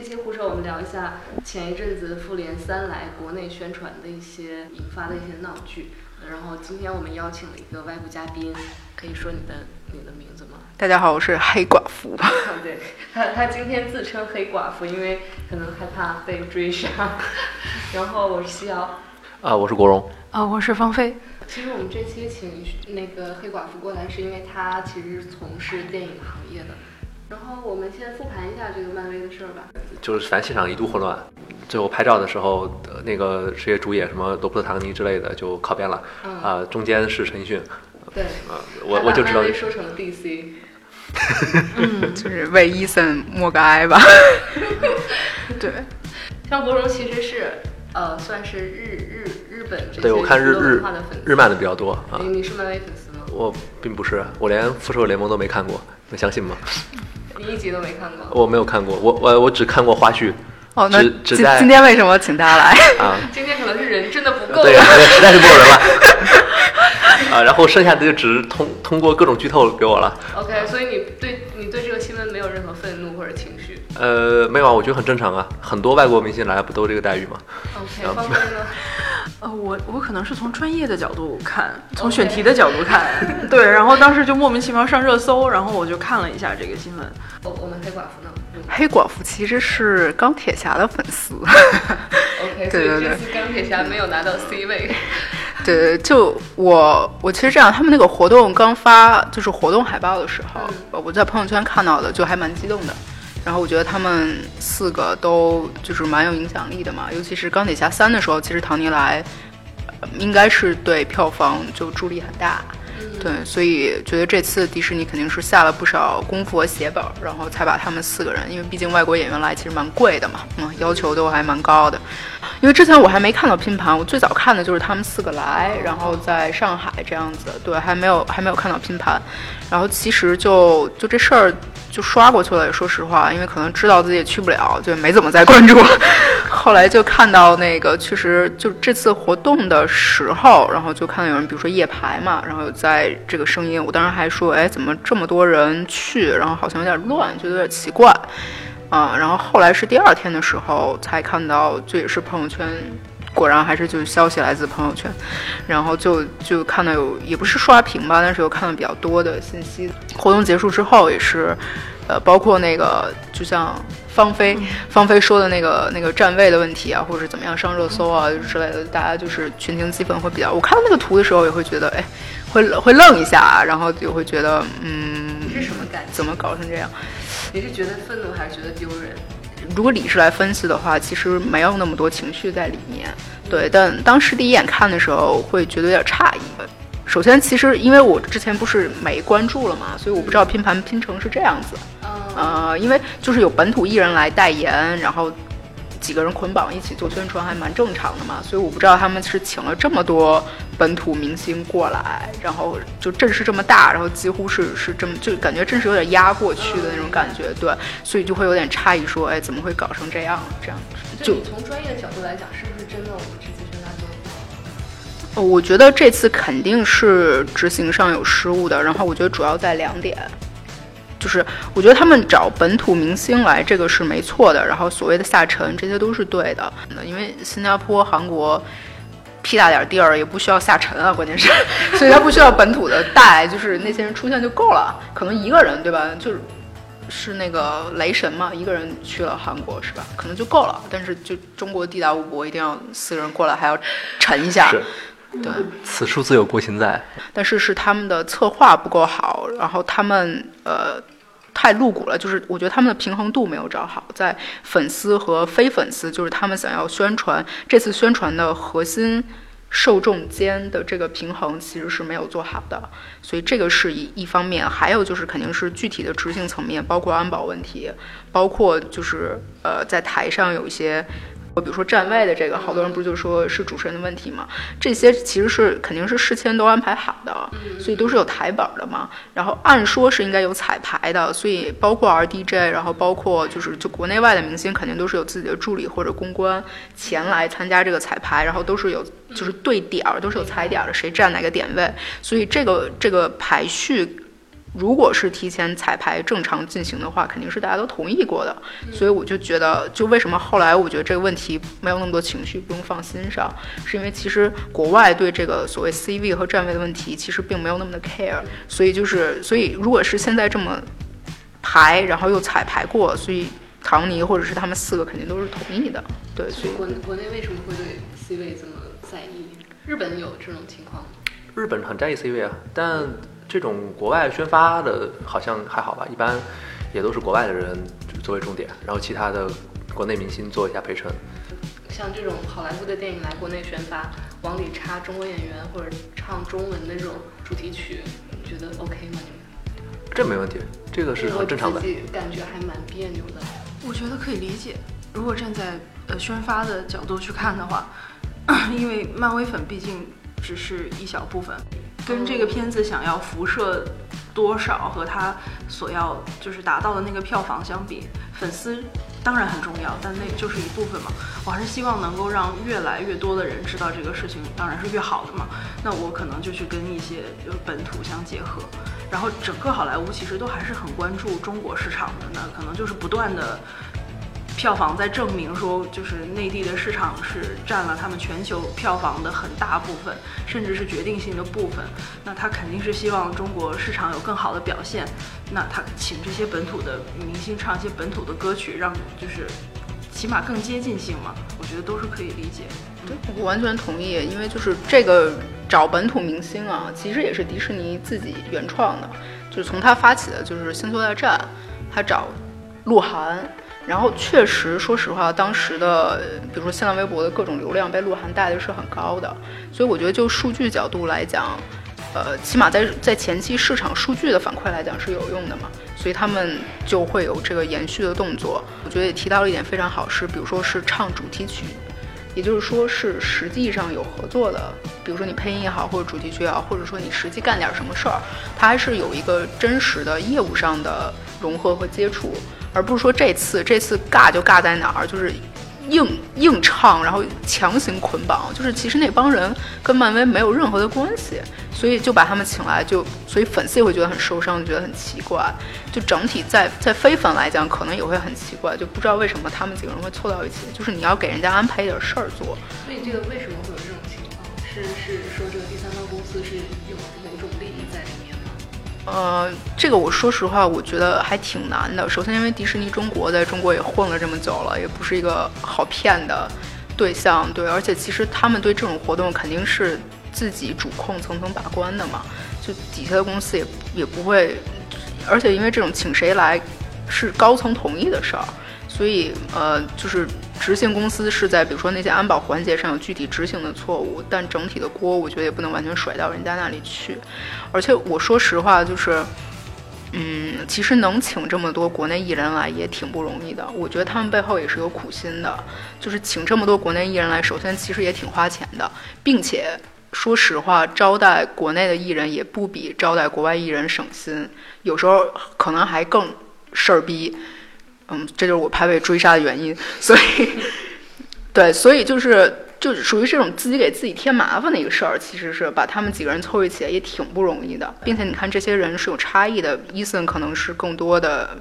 这期胡扯，我们聊一下前一阵子《复联三》来国内宣传的一些引发的一些闹剧。然后今天我们邀请了一个外部嘉宾，可以说你的 你的名字吗？大家好，我是黑寡妇。对 他，他今天自称黑寡妇，因为可能害怕被追杀。然后我是西瑶。啊，我是国荣。啊，我是方菲。其实我们这期请那个黑寡妇过来，是因为她其实是从事电影行业的。然后我们先复盘一下这个漫威的事儿吧。就是反正现场一度混乱，最后拍照的时候，那个职业主演什么罗伯特唐尼之类的就靠边了。啊，中间是陈奕迅。对。啊，我我就知道。说成了 DC。嗯，就是为伊森默个哀吧。对。像国荣其实是呃，算是日日。日本对我看日日日漫的比较多啊。你是漫威粉丝吗？我并不是，我连复仇者联盟都没看过，能相信吗？你一集都没看过？我没有看过，我我我只看过花絮。哦，那只在今天为什么请大家来啊？今天可能是人真的不够，对，实在是不够人了。啊，然后剩下的就只是通通过各种剧透给我了。OK，所以你对你对这个新闻没有任何愤怒或者情绪？呃，没有啊，我觉得很正常啊，很多外国明星来不都这个待遇吗？OK，方便呢？呃，我我可能是从专业的角度看，从选题的角度看，对，然后当时就莫名其妙上热搜，然后我就看了一下这个新闻。我我们黑寡妇呢？黑寡妇其实是钢铁侠的粉丝。OK，对对对，钢铁侠没有拿到 C 位。对，就我我其实这样，他们那个活动刚发，就是活动海报的时候，我在朋友圈看到的，就还蛮激动的。然后我觉得他们四个都就是蛮有影响力的嘛，尤其是钢铁侠三的时候，其实唐尼莱应该是对票房就助力很大。对，所以觉得这次迪士尼肯定是下了不少功夫和血本，然后才把他们四个人，因为毕竟外国演员来其实蛮贵的嘛，嗯，要求都还蛮高的。因为之前我还没看到拼盘，我最早看的就是他们四个来，然后在上海这样子，对，还没有还没有看到拼盘。然后其实就就这事儿就刷过去了，也说实话，因为可能知道自己也去不了，就没怎么再关注。后来就看到那个，确实就这次活动的时候，然后就看到有人，比如说夜排嘛，然后在这个声音，我当时还说，哎，怎么这么多人去？然后好像有点乱，觉得有点奇怪。啊，然后后来是第二天的时候才看到，这也是朋友圈。果然还是就是消息来自朋友圈，然后就就看到有也不是刷屏吧，但是有看到比较多的信息。活动结束之后也是，呃，包括那个就像方飞方飞说的那个那个站位的问题啊，或者怎么样上热搜啊之类的，大家就是群情激愤会比较。我看到那个图的时候也会觉得，哎，会会愣一下，然后就会觉得，嗯，你是什么感？怎么搞成这样？你是觉得愤怒还是觉得丢人？如果理智来分析的话，其实没有那么多情绪在里面。对，但当时第一眼看的时候，会觉得有点诧异。首先，其实因为我之前不是没关注了嘛，所以我不知道拼盘拼成是这样子。呃，因为就是有本土艺人来代言，然后。几个人捆绑一起做宣传还蛮正常的嘛，所以我不知道他们是请了这么多本土明星过来，然后就阵势这么大，然后几乎是是这么就感觉阵势有点压过去的那种感觉，对，所以就会有点诧异，说哎怎么会搞成这样？这样就从专业的角度来讲，是不是真的我们这次宣传做的不好？我觉得这次肯定是执行上有失误的，然后我觉得主要在两点。就是我觉得他们找本土明星来，这个是没错的。然后所谓的下沉，这些都是对的。因为新加坡、韩国屁大点地儿也不需要下沉啊，关键是，所以他不需要本土的带，就是那些人出现就够了。可能一个人对吧？就是是那个雷神嘛，一个人去了韩国是吧？可能就够了。但是就中国地大物博，一定要四个人过来还要沉一下。对，此处自有国情在。但是是他们的策划不够好，然后他们呃太露骨了，就是我觉得他们的平衡度没有找好，在粉丝和非粉丝，就是他们想要宣传这次宣传的核心受众间的这个平衡其实是没有做好的，所以这个是一一方面。还有就是肯定是具体的执行层面，包括安保问题，包括就是呃在台上有一些。比如说站位的这个，好多人不就说是主持人的问题吗？这些其实是肯定是事先都安排好的，所以都是有台本的嘛。然后按说是应该有彩排的，所以包括 R D J，然后包括就是就国内外的明星，肯定都是有自己的助理或者公关前来参加这个彩排，然后都是有就是对点儿，都是有踩点的，谁站哪个点位。所以这个这个排序。如果是提前彩排正常进行的话，肯定是大家都同意过的。所以我就觉得，就为什么后来我觉得这个问题没有那么多情绪，不用放心上，是因为其实国外对这个所谓 C 位和站位的问题其实并没有那么的 care。所以就是，所以如果是现在这么排，然后又彩排过，所以唐尼或者是他们四个肯定都是同意的。对，所以国国内为什么会对 C 位这么在意？日本有这种情况？日本很在意 C 位啊，但这种国外宣发的好像还好吧，一般也都是国外的人作为重点，然后其他的国内明星做一下陪衬。像这种好莱坞的电影来国内宣发，往里插中国演员或者唱中文的这种主题曲，你觉得 OK 吗？你们？这没问题，这个是很正常的。我自己感觉还蛮别扭的。我觉得可以理解，如果站在呃宣发的角度去看的话，因为漫威粉毕竟。只是一小部分，跟这个片子想要辐射多少和他所要就是达到的那个票房相比，粉丝当然很重要，但那就是一部分嘛。我还是希望能够让越来越多的人知道这个事情，当然是越好的嘛。那我可能就去跟一些就本土相结合，然后整个好莱坞其实都还是很关注中国市场的，那可能就是不断的。票房在证明说，就是内地的市场是占了他们全球票房的很大部分，甚至是决定性的部分。那他肯定是希望中国市场有更好的表现。那他请这些本土的明星唱一些本土的歌曲，让就是起码更接近性嘛，我觉得都是可以理解。对，我完全同意，因为就是这个找本土明星啊，其实也是迪士尼自己原创的，就是从他发起的就是《星球大战》，他找鹿晗。然后确实，说实话，当时的比如说新浪微博的各种流量被鹿晗带的是很高的，所以我觉得就数据角度来讲，呃，起码在在前期市场数据的反馈来讲是有用的嘛，所以他们就会有这个延续的动作。我觉得也提到了一点非常好，是比如说是唱主题曲，也就是说是实际上有合作的，比如说你配音也好，或者主题曲也好，或者说你实际干点什么事儿，它还是有一个真实的业务上的融合和接触。而不是说这次这次尬就尬在哪儿，就是硬硬唱，然后强行捆绑，就是其实那帮人跟漫威没有任何的关系，所以就把他们请来，就所以粉丝也会觉得很受伤，觉得很奇怪。就整体在在非粉来讲，可能也会很奇怪，就不知道为什么他们几个人会凑到一起。就是你要给人家安排一点事儿做。所以这个为什么会有这种情况？是是说这个第三方公司是有某种利益在里面？呃，这个我说实话，我觉得还挺难的。首先，因为迪士尼中国在中国也混了这么久了，也不是一个好骗的对象，对。而且，其实他们对这种活动肯定是自己主控、层层把关的嘛，就底下的公司也也不会。而且，因为这种请谁来是高层同意的事儿。所以，呃，就是执行公司是在比如说那些安保环节上有具体执行的错误，但整体的锅我觉得也不能完全甩到人家那里去。而且我说实话，就是，嗯，其实能请这么多国内艺人来也挺不容易的。我觉得他们背后也是有苦心的，就是请这么多国内艺人来，首先其实也挺花钱的，并且说实话，招待国内的艺人也不比招待国外艺人省心，有时候可能还更事儿逼。嗯，这就是我拍被追杀的原因，所以，对，所以就是就属于这种自己给自己添麻烦的一个事儿。其实是把他们几个人凑一起也挺不容易的，并且你看这些人是有差异的。伊森可能是更多的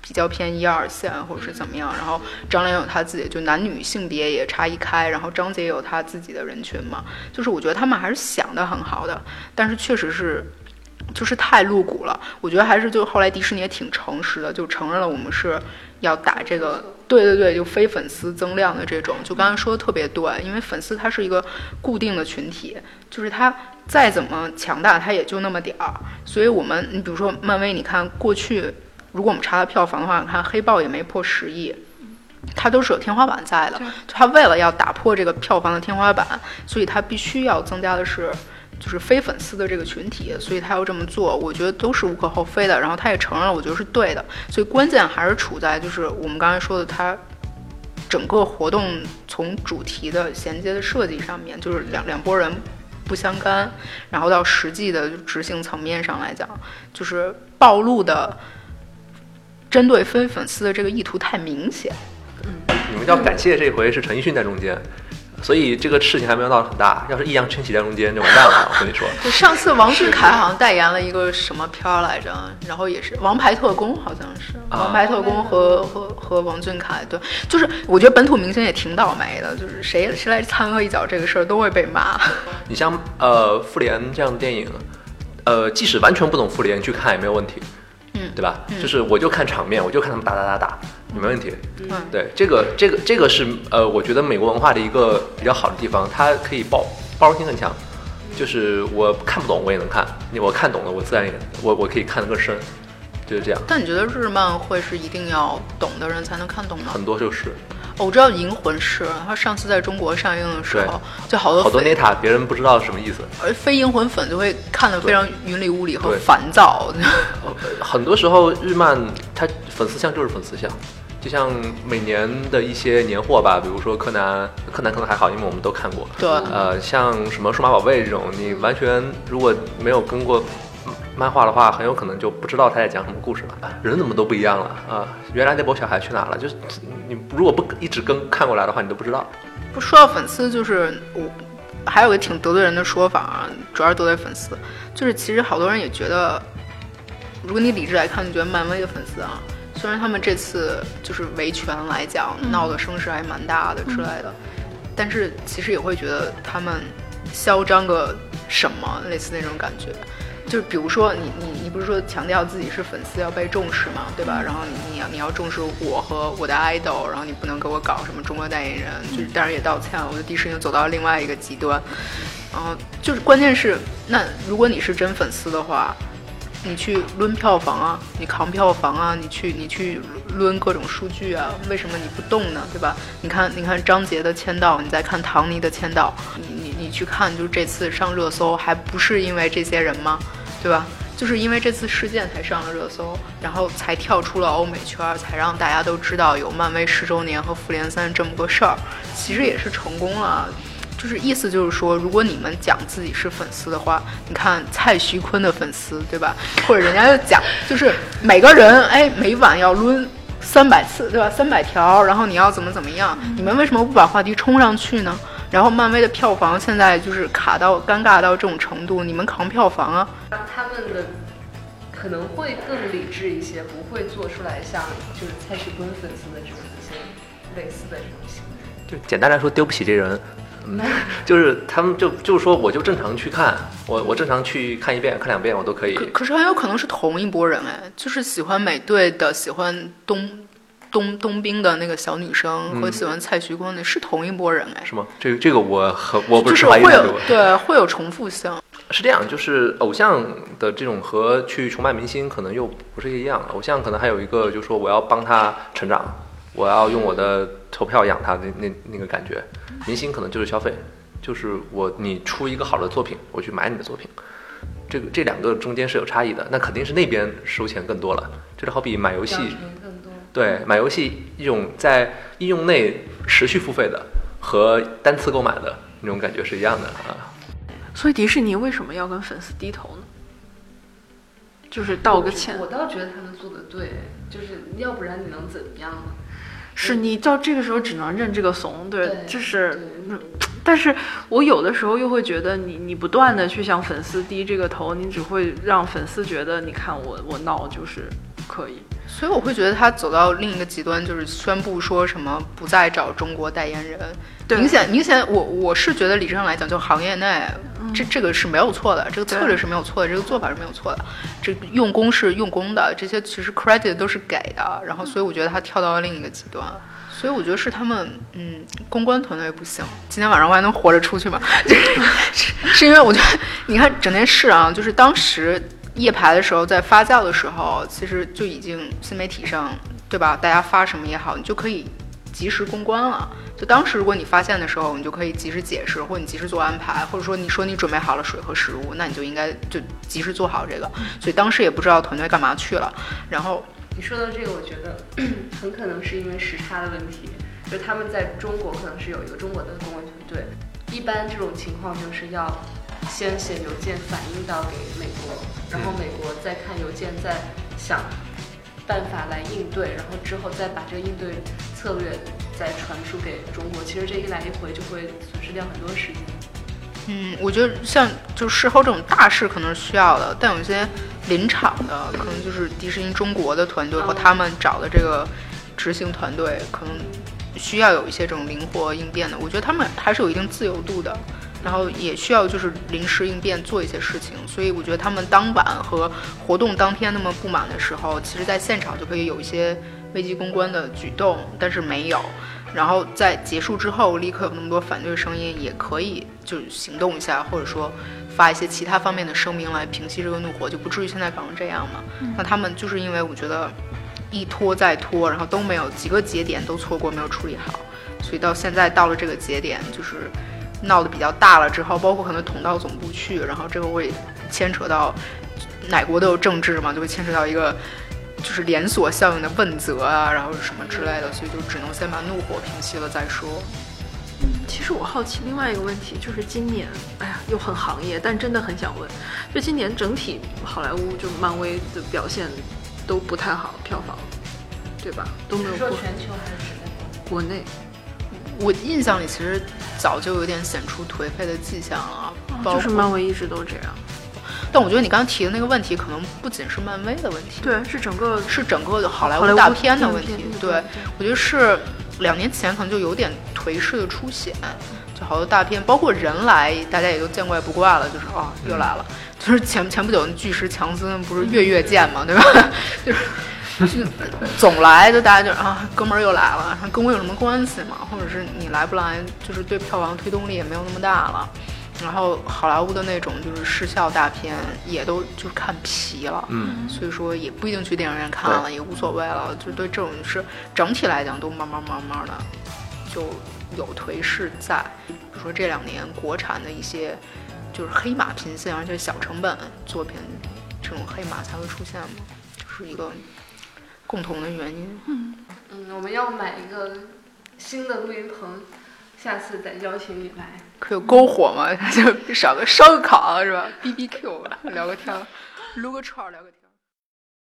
比较偏一二线或者是怎么样，然后张靓有他自己就男女性别也差异开，然后张杰有他自己的人群嘛。就是我觉得他们还是想的很好的，但是确实是。就是太露骨了，我觉得还是就后来迪士尼也挺诚实的，就承认了我们是要打这个，对对对，就非粉丝增量的这种。就刚才说的特别对，因为粉丝他是一个固定的群体，就是他再怎么强大，他也就那么点儿。所以我们，你比如说漫威，你看过去，如果我们查它票房的话，你看黑豹也没破十亿，它都是有天花板在的。它为了要打破这个票房的天花板，所以它必须要增加的是。就是非粉丝的这个群体，所以他要这么做，我觉得都是无可厚非的。然后他也承认了，我觉得是对的。所以关键还是处在就是我们刚才说的，他整个活动从主题的衔接的设计上面，就是两两拨人不相干。然后到实际的执行层面上来讲，就是暴露的针对非粉丝的这个意图太明显。嗯，你们要感谢这回是陈奕迅在中间。所以这个事情还没有闹得很大。要是易烊千玺在中间，就完蛋了。我跟你说，就上次王俊凯好像代言了一个什么片儿来着，然后也是《王牌特工》，好像是《啊王牌特工》和和和王俊凯，对，就是我觉得本土明星也挺倒霉的，就是谁谁来掺和一脚这个事儿都会被骂。你像呃《复联》这样的电影，呃，即使完全不懂复联去看也没有问题，嗯对吧？就是我就看场面，我就看他们打打打打，也没问题。嗯，对，这个这个这个是呃，我觉得美国文化的一个比较好的地方，它可以包包容性很强。就是我看不懂我也能看，你我看懂了我自然也我我可以看得更深，就是这样。但你觉得日漫会是一定要懂的人才能看懂吗？很多就是哦我知道《银魂》是，它上次在中国上映的时候，就好多好多非 neta 别人不知道是什么意思，而非银魂粉就会看得非常云里雾里和烦躁。呃很多时候日漫它粉丝向就是粉丝向，就像每年的一些年货吧，比如说柯南，柯南可能还好，因为我们都看过。对，呃，像什么数码宝贝这种，你完全如果没有跟过漫画的话，很有可能就不知道他在讲什么故事了。人怎么都不一样了啊！原来那波小孩去哪了？就是你如果不一直跟看过来的话，你都不知道。不说到粉丝，就是我还有个挺得罪人的说法啊，主要是得罪粉丝，就是其实好多人也觉得，如果你理智来看，你觉得漫威的粉丝啊，虽然他们这次就是维权来讲闹的声势还蛮大的之类的，但是其实也会觉得他们嚣张个什么，类似那种感觉。就是比如说你你你不是说强调自己是粉丝要被重视嘛，对吧？然后你你要你要重视我和我的 idol，然后你不能给我搞什么中国代言人，就是当然也道歉了，我觉得迪士尼走到了另外一个极端。然后就是关键是，那如果你是真粉丝的话，你去抡票房啊，你扛票房啊，你去你去抡各种数据啊，为什么你不动呢？对吧？你看你看张杰的签到，你再看唐尼的签到，你你你去看，就是这次上热搜，还不是因为这些人吗？对吧？就是因为这次事件才上了热搜，然后才跳出了欧美圈，才让大家都知道有漫威十周年和复联三这么个事儿，其实也是成功了。就是意思就是说，如果你们讲自己是粉丝的话，你看蔡徐坤的粉丝，对吧？或者人家就讲，就是每个人哎每晚要抡三百次，对吧？三百条，然后你要怎么怎么样？你们为什么不把话题冲上去呢？然后漫威的票房现在就是卡到尴尬到这种程度，你们扛票房啊？他们的可能会更理智一些，不会做出来像就是蔡徐坤粉丝的这种一些类似的这种行为。就简单来说，丢不起这人。嗯，就是他们就就是说，我就正常去看，我我正常去看一遍、看两遍，我都可以。可可是很有可能是同一拨人哎，就是喜欢美队的、喜欢冬冬冬兵的那个小女生和嗯喜欢蔡徐坤的是同一拨人哎，是吗？这个这个我很我不就是是怀疑就是会有。对会有重复性。是这样，就是偶像的这种和去崇拜明星可能又不是一样。偶像可能还有一个，就是说我要帮他成长，我要用我的投票养他的那那那个感觉。明星可能就是消费，就是我你出一个好的作品，我去买你的作品。这个这两个中间是有差异的，那肯定是那边收钱更多了。这就好比买游戏。对，买游戏一种在应用内持续付费的和单次购买的那种感觉是一样的啊。所以迪士尼为什么要跟粉丝低头呢？就是道个歉我，倒觉得他们做的对，就是要不然你能怎么样呢？是你到这个时候只能认这个怂，对，对就是但是我有的时候又会觉得你，你不断的去向粉丝低这个头，你只会让粉丝觉得，你看我我闹就是可以。所以我会觉得他走到另一个极端，就是宣布说什么不再找中国代言人。对明显明显，我我是觉得理智上来讲，就行业内这这个是没有错的，这个策略是没有错的，这个做法是没有错的，这个用功是用功的，这些其实 credit 都是给的。然后，所以我觉得他跳到了另一个极端。所以我觉得是他们，嗯，公关团队不行。今天晚上我还能活着出去吗？是是因为我觉得，你看整件事啊，就是当时夜排的时候，在发酵的时候，其实就已经新媒体上，对吧？大家发什么也好，你就可以及时公关了。就当时如果你发现的时候，你就可以及时解释，或者你及时做安排，或者说你说你准备好了水和食物，那你就应该就及时做好这个。所以当时也不知道团队干嘛去了，然后你说到这个，我觉得很可能是因为时差的问题，就是他们在中国可能是有一个中国的公关团队，一般这种情况就是要先写邮件反映到给美国，然后美国再看邮件，再想办法来应对，然后之后再把这个应对策略再传输给中国。其实这一来一回就会损失掉很多时间。嗯，我觉得像就事后这种大事可能是需要的，但有些临场的，可能就是迪士尼中国的团队和他们找的这个执行团队，可能需要有一些这种灵活应变的。我觉得他们还是有一定自由度的，然后也需要就是临时应变做一些事情。所以我觉得他们当晚和活动当天那么不满的时候，其实在现场就可以有一些危机公关的举动，但是没有。然后在结束之后，立刻有那么多反对声音，也可以就行动一下，或者说发一些其他方面的声明来平息这个怒火，就不至于现在搞成这样嘛。那他们就是因为我觉得一拖再拖，然后都没有几个节点都错过，没有处理好，所以到现在到了这个节点，就是闹得比较大了之后，包括可能捅到总部去，然后这个会牵扯到哪国都有政治嘛，就会牵扯到一个。就是连锁效应的问责啊，然后什么之类的，所以就只能先把怒火平息了再说。嗯，其实我好奇另外一个问题，就是今年，哎呀，又很行业，但真的很想问，就今年整体好莱坞就漫威的表现都不太好，票房，对吧？都没有说全球还是国内？我印象里其实早就有点显出颓废的迹象了，就是漫威一直都这样。但我觉得你刚刚提的那个问题，可能不仅是漫威的问题，对，是整个是整个好莱坞大片的问题。对，我觉得是两年前可能就有点颓势的出现，就好多大片，包括人来，大家也都见怪不怪了，就是哦，又来了。就是前前不久那巨石强森不是月月见嘛，对吧？就是 总来，就大家就啊，哥们儿又来了，跟我有什么关系嘛？或者是你来不来，就是对票房推动力也没有那么大了。然后好莱坞的那种就是视效大片也都就是看疲了，嗯，所以说也不一定去电影院看了，也无所谓了。就对这种是整体来讲都慢慢慢慢的就有颓势在。比如说这两年国产的一些就是黑马频现，而且小成本作品这种黑马才会出现嘛，就是一个共同的原因。嗯嗯，我们要买一个新的录音棚。下次再邀请你来，可有篝火吗？就少个烧个烤是吧？B B Q 聊个天，撸个串聊个天。